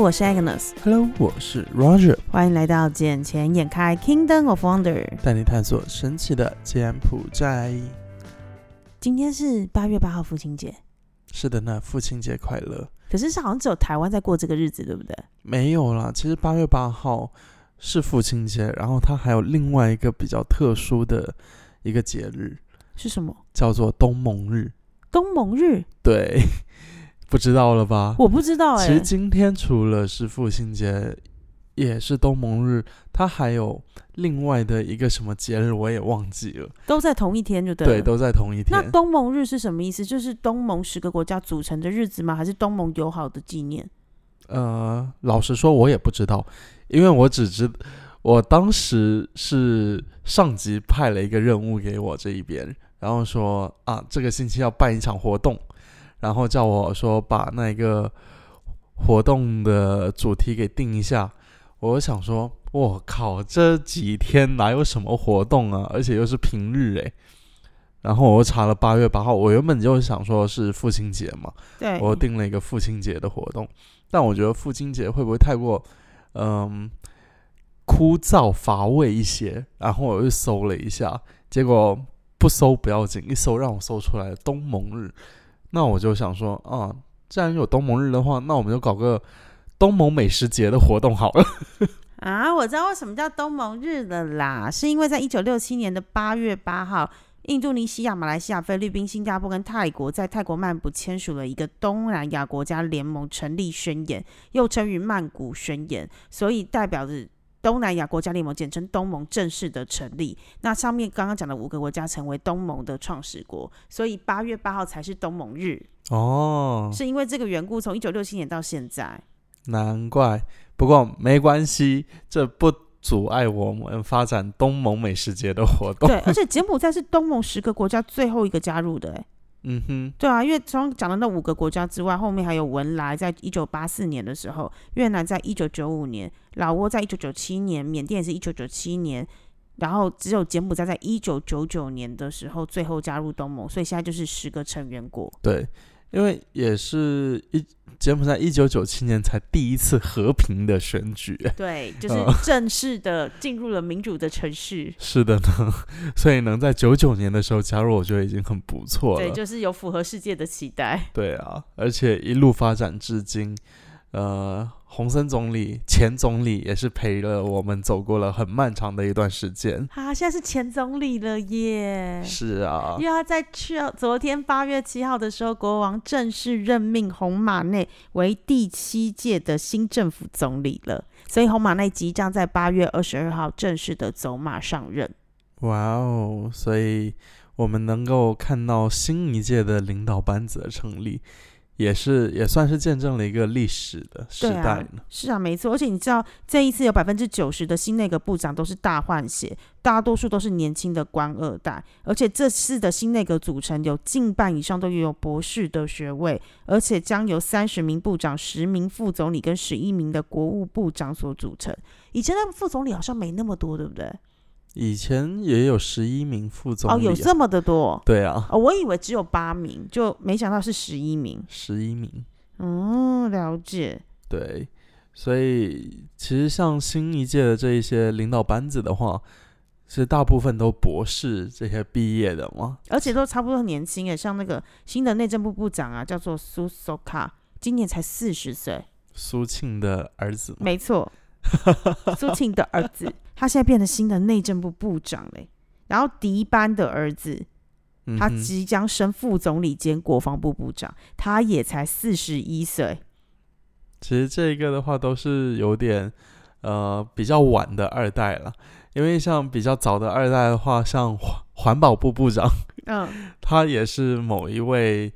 我是 Agnes。Hello，我是 Roger。欢迎来到《眼前眼开 Kingdom of Wonder》，带你探索神奇的柬埔寨。今天是八月八号父亲节。是的呢，父亲节快乐。可是是好像只有台湾在过这个日子，对不对？没有啦，其实八月八号是父亲节，然后它还有另外一个比较特殊的一个节日，是什么？叫做东盟日。东盟日？对，不知道了吧？我不知道哎。其实今天除了是父亲节。也是东盟日，它还有另外的一个什么节日，我也忘记了。都在同一天就对。对，都在同一天。那东盟日是什么意思？就是东盟十个国家组成的日子吗？还是东盟友好的纪念？呃，老实说，我也不知道，因为我只知我当时是上级派了一个任务给我这一边，然后说啊，这个星期要办一场活动，然后叫我说把那个活动的主题给定一下。我想说，我靠，这几天哪有什么活动啊？而且又是平日诶。然后我又查了八月八号，我原本就想说是父亲节嘛，对，我定了一个父亲节的活动。但我觉得父亲节会不会太过，嗯，枯燥乏味一些？然后我又搜了一下，结果不搜不要紧，一搜让我搜出来东盟日。那我就想说，啊，既然有东盟日的话，那我们就搞个。东盟美食节的活动好了 啊！我知道为什么叫东盟日了啦，是因为在一九六七年的八月八号，印度尼西亚、马来西亚、菲律宾、新加坡跟泰国在泰国曼谷签署了一个东南亚国家联盟成立宣言，又称于曼谷宣言，所以代表着东南亚国家联盟，简称东盟正式的成立。那上面刚刚讲的五个国家成为东盟的创始国，所以八月八号才是东盟日哦。是因为这个缘故，从一九六七年到现在。难怪，不过没关系，这不阻碍我们发展东盟美食节的活动。对，而且柬埔寨是东盟十个国家最后一个加入的，哎，嗯哼，对啊，因为从讲的那五个国家之外，后面还有文莱，在一九八四年的时候，越南在一九九五年，老挝在一九九七年，缅甸也是一九九七年，然后只有柬埔寨在一九九九年的时候最后加入东盟，所以现在就是十个成员国。对。因为也是一柬埔寨一九九七年才第一次和平的选举，对，就是正式的进入了民主的城市。是的呢，所以能在九九年的时候加入，我觉得已经很不错了。对，就是有符合世界的期待。对啊，而且一路发展至今，呃。洪森总理、前总理也是陪了我们走过了很漫长的一段时间。啊，现在是前总理了耶！是啊，因为他在去昨天八月七号的时候，国王正式任命洪马内为第七届的新政府总理了，所以洪马内即将在八月二十二号正式的走马上任。哇哦！所以我们能够看到新一届的领导班子的成立。也是也算是见证了一个历史的时代呢。是啊，没错。而且你知道，这一次有百分之九十的新内阁部长都是大换血，大多数都是年轻的官二代。而且这次的新内阁组成有近半以上都拥有博士的学位，而且将由三十名部长、十名副总理跟十一名的国务部长所组成。以前的副总理好像没那么多，对不对？以前也有十一名副总哦，有这么的多？对啊，哦，我以为只有八名，就没想到是十一名。十一名，嗯，了解。对，所以其实像新一届的这一些领导班子的话，是大部分都博士这些毕业的嘛，而且都差不多很年轻诶，像那个新的内政部部长啊，叫做苏索卡，今年才四十岁。苏庆的儿子。没错。苏庆的儿子，他现在变成新的内政部部长嘞。然后迪班的儿子，他即将升副总理兼国防部部长，他也才四十一岁。其实这个的话都是有点呃比较晚的二代了，因为像比较早的二代的话，像环环保部部长，嗯，他也是某一位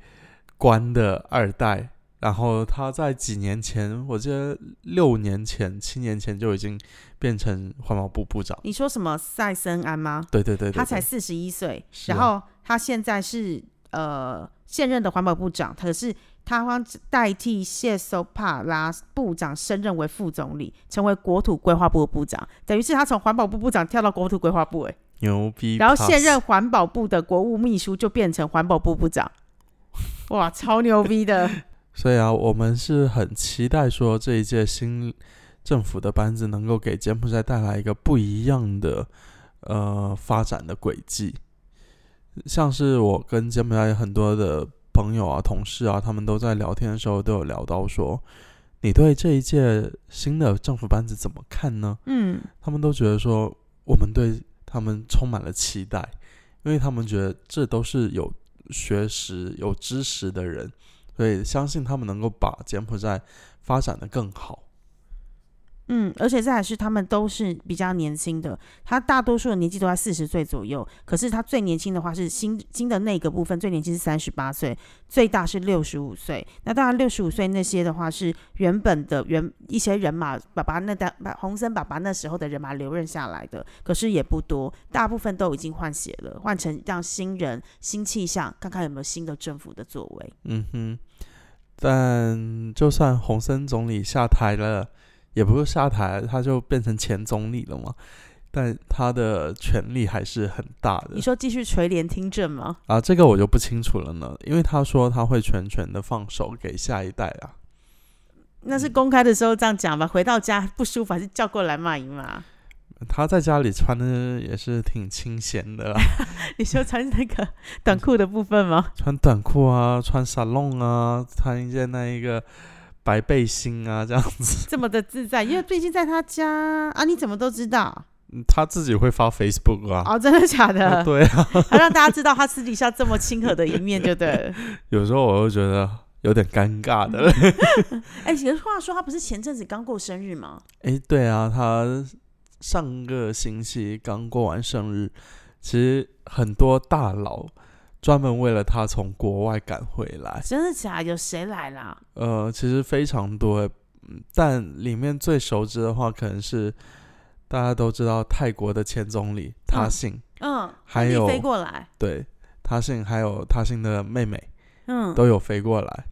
官的二代。然后他在几年前，我记得六年前、七年前就已经变成环保部部长。你说什么塞森安吗？对对对，他才四十一岁，然后他现在是呃现任的环保部长，可是他方代替谢索帕拉部长升任为副总理，成为国土规划部部长，等于是他从环保部部长跳到国土规划部，哎，牛逼！然后现任环保部的国务秘书就变成环保部部长，哇，超牛逼的！所以啊，我们是很期待说这一届新政府的班子能够给柬埔寨带来一个不一样的呃发展的轨迹。像是我跟柬埔寨很多的朋友啊、同事啊，他们都在聊天的时候都有聊到说，你对这一届新的政府班子怎么看呢？嗯，他们都觉得说，我们对他们充满了期待，因为他们觉得这都是有学识、有知识的人，所以相信他们能够把柬埔寨发展的更好。嗯，而且再来是他们都是比较年轻的，他大多数的年纪都在四十岁左右。可是他最年轻的话是新新的那个部分，最年轻是三十八岁，最大是六十五岁。那当然六十五岁那些的话是原本的原一些人马，爸爸那代把洪森爸爸那时候的人马留任下来的，可是也不多，大部分都已经换血了，换成让新人新气象，看看有没有新的政府的作为。嗯哼，但就算洪森总理下台了。也不是下台，他就变成前总理了嘛。但他的权力还是很大的。你说继续垂帘听政吗？啊，这个我就不清楚了呢，因为他说他会全权的放手给下一代啊。那是公开的时候这样讲吧，回到家不舒服还是叫过来骂一骂。他在家里穿的也是挺清闲的啦。你说穿那个短裤的部分吗？穿短裤啊，穿沙龙啊，穿一件那一个。白背心啊，这样子这么的自在，因为最近在他家啊，你怎么都知道？他自己会发 Facebook 啊？哦，真的假的？对啊，他让大家知道他私底下这么亲和的一面，就对。有时候我会觉得有点尴尬的。哎，其实话说，他不是前阵子刚过生日吗？哎，对啊，他上个星期刚过完生日。其实很多大佬。专门为了他从国外赶回来，真的假？有谁来啦？呃，其实非常多，但里面最熟知的话，可能是大家都知道泰国的前总理他信，嗯，还有飞过来，对，他信还有他信的妹妹，嗯，都有飞过来，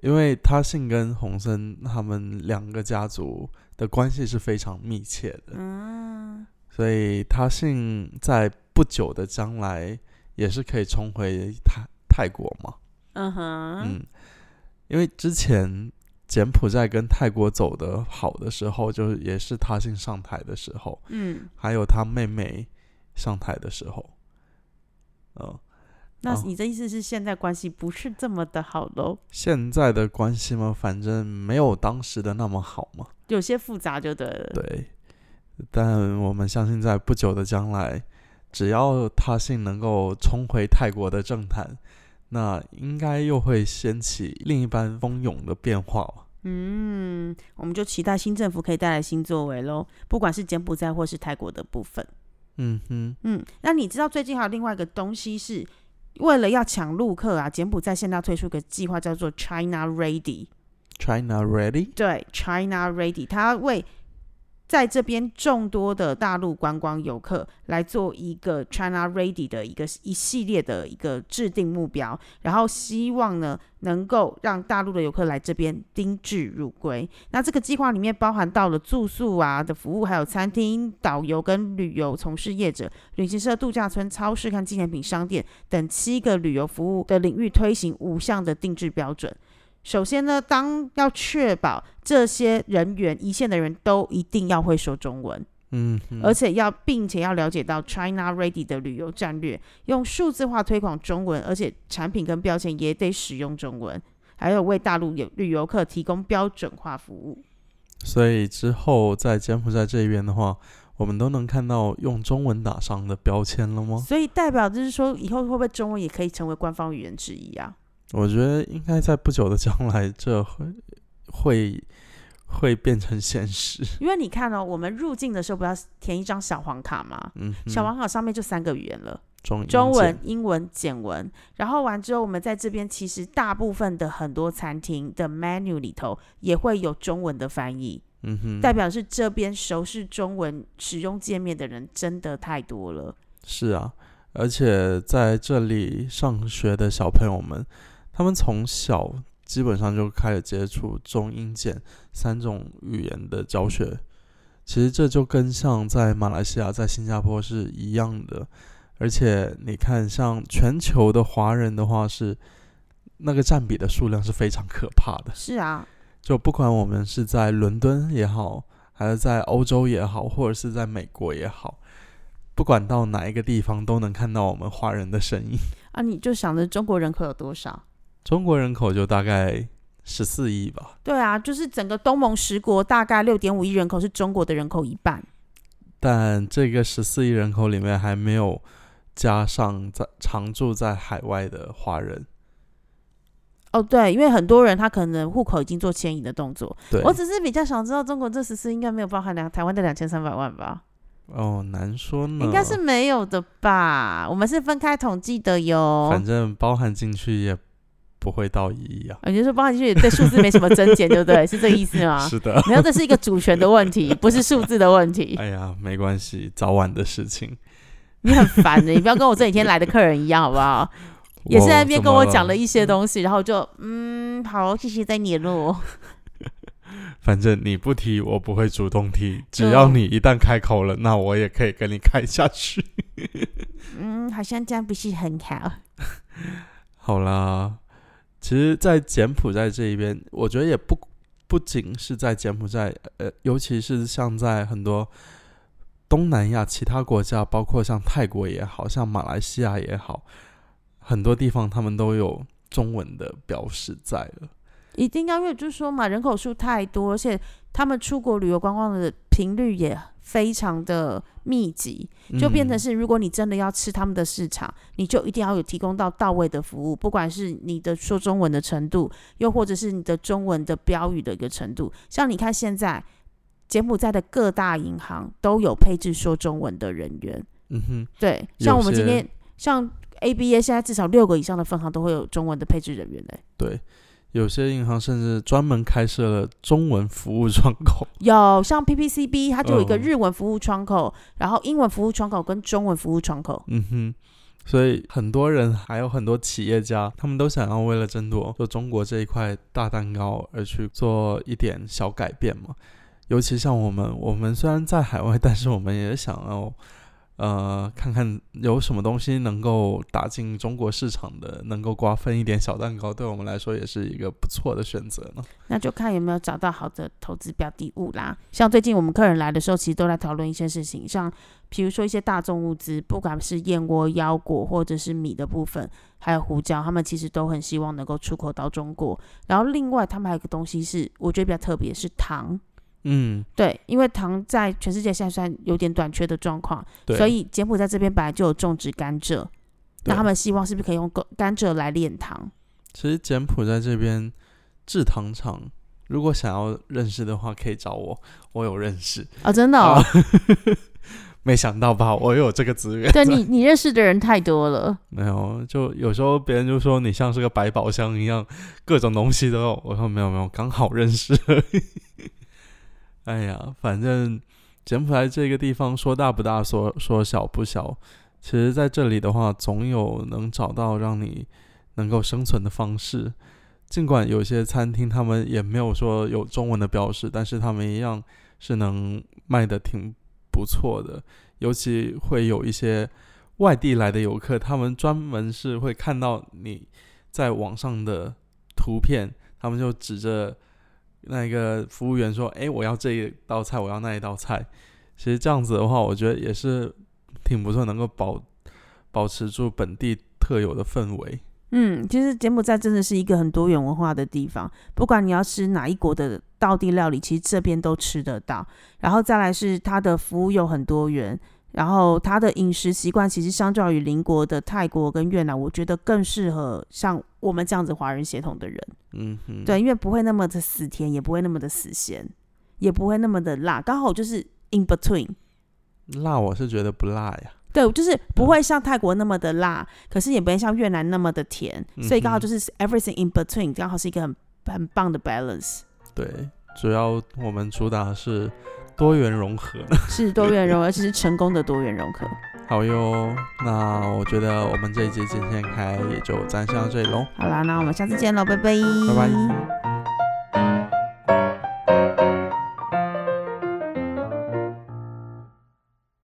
因为他信跟洪森他们两个家族的关系是非常密切的，嗯，所以他信在不久的将来。也是可以重回泰泰国嘛？嗯哼，嗯，因为之前柬埔寨跟泰国走的好的时候，就是也是他先上台的时候，嗯，还有他妹妹上台的时候，嗯，那你的意思是现在关系不是这么的好喽？现在的关系吗，反正没有当时的那么好嘛，有些复杂就对了。对，但我们相信在不久的将来。只要他信能够重回泰国的政坛，那应该又会掀起另一番风涌的变化。嗯，我们就期待新政府可以带来新作为喽，不管是柬埔寨或是泰国的部分。嗯哼，嗯，那你知道最近还有另外一个东西，是为了要抢陆客啊，柬埔寨现在推出个计划叫做 China Ready。China Ready？对，China Ready，它为在这边众多的大陆观光游客来做一个 China Ready 的一个一系列的一个制定目标，然后希望呢能够让大陆的游客来这边宾至如归。那这个计划里面包含到了住宿啊的服务，还有餐厅、导游跟旅游从事业者、旅行社、度假村、超市和纪念品商店等七个旅游服务的领域推行五项的定制标准。首先呢，当要确保这些人员一线的人都一定要会说中文，嗯，而且要并且要了解到 China Ready 的旅游战略，用数字化推广中文，而且产品跟标签也得使用中文，还有为大陆游旅游客提供标准化服务。所以之后在柬埔寨这边的话，我们都能看到用中文打上的标签了吗？所以代表就是说，以后会不会中文也可以成为官方语言之一啊？我觉得应该在不久的将来，这会会会变成现实。因为你看哦，我们入境的时候不要填一张小黄卡吗？嗯，小黄卡上面就三个语言了：中中文、英文、简文。然后完之后，我们在这边其实大部分的很多餐厅的 menu 里头也会有中文的翻译。嗯哼，代表是这边熟悉中文使用界面的人真的太多了。是啊，而且在这里上学的小朋友们。他们从小基本上就开始接触中英简三种语言的教学，其实这就跟像在马来西亚、在新加坡是一样的。而且你看，像全球的华人的话，是那个占比的数量是非常可怕的。是啊，就不管我们是在伦敦也好，还是在欧洲也好，或者是在美国也好，不管到哪一个地方，都能看到我们华人的身影。啊，你就想着中国人口有多少？中国人口就大概十四亿吧。对啊，就是整个东盟十国大概六点五亿人口是中国的人口一半。但这个十四亿人口里面还没有加上在常住在海外的华人。哦，对，因为很多人他可能户口已经做迁移的动作。对，我只是比较想知道，中国这十四应该没有包含两台湾的两千三百万吧？哦，难说呢。应该是没有的吧？我们是分开统计的哟。反正包含进去也不会到一亿啊。也就是包含进去对数字没什么增减，对不对？是这个意思吗？是的。没有，这是一个主权的问题，不是数字的问题。哎呀，没关系，早晚的事情。你很烦的，你不要跟我这几天来的客人一样，好不好？也是在那边跟我讲了一些东西，然后就嗯，好，谢谢再联络。反正你不提，我不会主动提。只要你一旦开口了，那我也可以跟你开下去。嗯，好像这样不是很好。好啦，其实，在柬埔寨这一边，我觉得也不不仅是在柬埔寨，呃，尤其是像在很多东南亚其他国家，包括像泰国也好像马来西亚也好，很多地方他们都有中文的标识在了。一定要，因为就是说嘛，人口数太多，而且他们出国旅游观光的频率也非常的密集，就变成是，如果你真的要吃他们的市场，你就一定要有提供到到位的服务，不管是你的说中文的程度，又或者是你的中文的标语的一个程度。像你看现在柬埔寨的各大银行都有配置说中文的人员，嗯哼，对，像我们今天像 ABA 现在至少六个以上的分行都会有中文的配置人员嘞，对。有些银行甚至专门开设了中文服务窗口，有像 PPCB，它就有一个日文服务窗口，然后英文服务窗口跟中文服务窗口。嗯哼，所以很多人还有很多企业家，他们都想要为了争夺做中国这一块大蛋糕而去做一点小改变嘛。尤其像我们，我们虽然在海外，但是我们也想要。呃，看看有什么东西能够打进中国市场的，能够瓜分一点小蛋糕，对我们来说也是一个不错的选择呢。那就看有没有找到好的投资标的物啦。像最近我们客人来的时候，其实都在讨论一些事情，像比如说一些大众物资，不管是燕窝、腰果或者是米的部分，还有胡椒，他们其实都很希望能够出口到中国。然后另外，他们还有一个东西是我觉得比较特别，是糖。嗯，对，因为糖在全世界现在算有点短缺的状况，所以柬埔寨这边本来就有种植甘蔗，那他们希望是不是可以用甘蔗来炼糖？其实柬埔寨这边制糖厂，如果想要认识的话，可以找我，我有认识啊，真的，哦，没想到吧？我有这个资源，对你，你认识的人太多了。没有，就有时候别人就说你像是个百宝箱一样，各种东西都有。我说没有没有，刚好认识。哎呀，反正柬埔寨这个地方说大不大，说说小不小。其实在这里的话，总有能找到让你能够生存的方式。尽管有些餐厅他们也没有说有中文的标识，但是他们一样是能卖的挺不错的。尤其会有一些外地来的游客，他们专门是会看到你在网上的图片，他们就指着。那个服务员说：“哎，我要这一道菜，我要那一道菜。”其实这样子的话，我觉得也是挺不错，能够保保持住本地特有的氛围。嗯，其实柬埔寨真的是一个很多元文化的地方，不管你要吃哪一国的道地料理，其实这边都吃得到。然后再来是它的服务又很多元。然后他的饮食习惯其实相较于邻国的泰国跟越南，我觉得更适合像我们这样子华人血统的人。嗯哼，对，因为不会那么的死甜，也不会那么的死咸，也不会那么的辣，刚好就是 in between。辣我是觉得不辣呀。对，就是不会像泰国那么的辣，可是也不会像越南那么的甜，所以刚好就是 everything in between，刚好是一个很很棒的 balance。对，主要我们主打是。多元融合 是多元融合，而且是成功的多元融合。好哟，那我觉得我们这一集今天开也就暂时到这里喽。好啦，那我们下次见喽，拜拜，拜拜。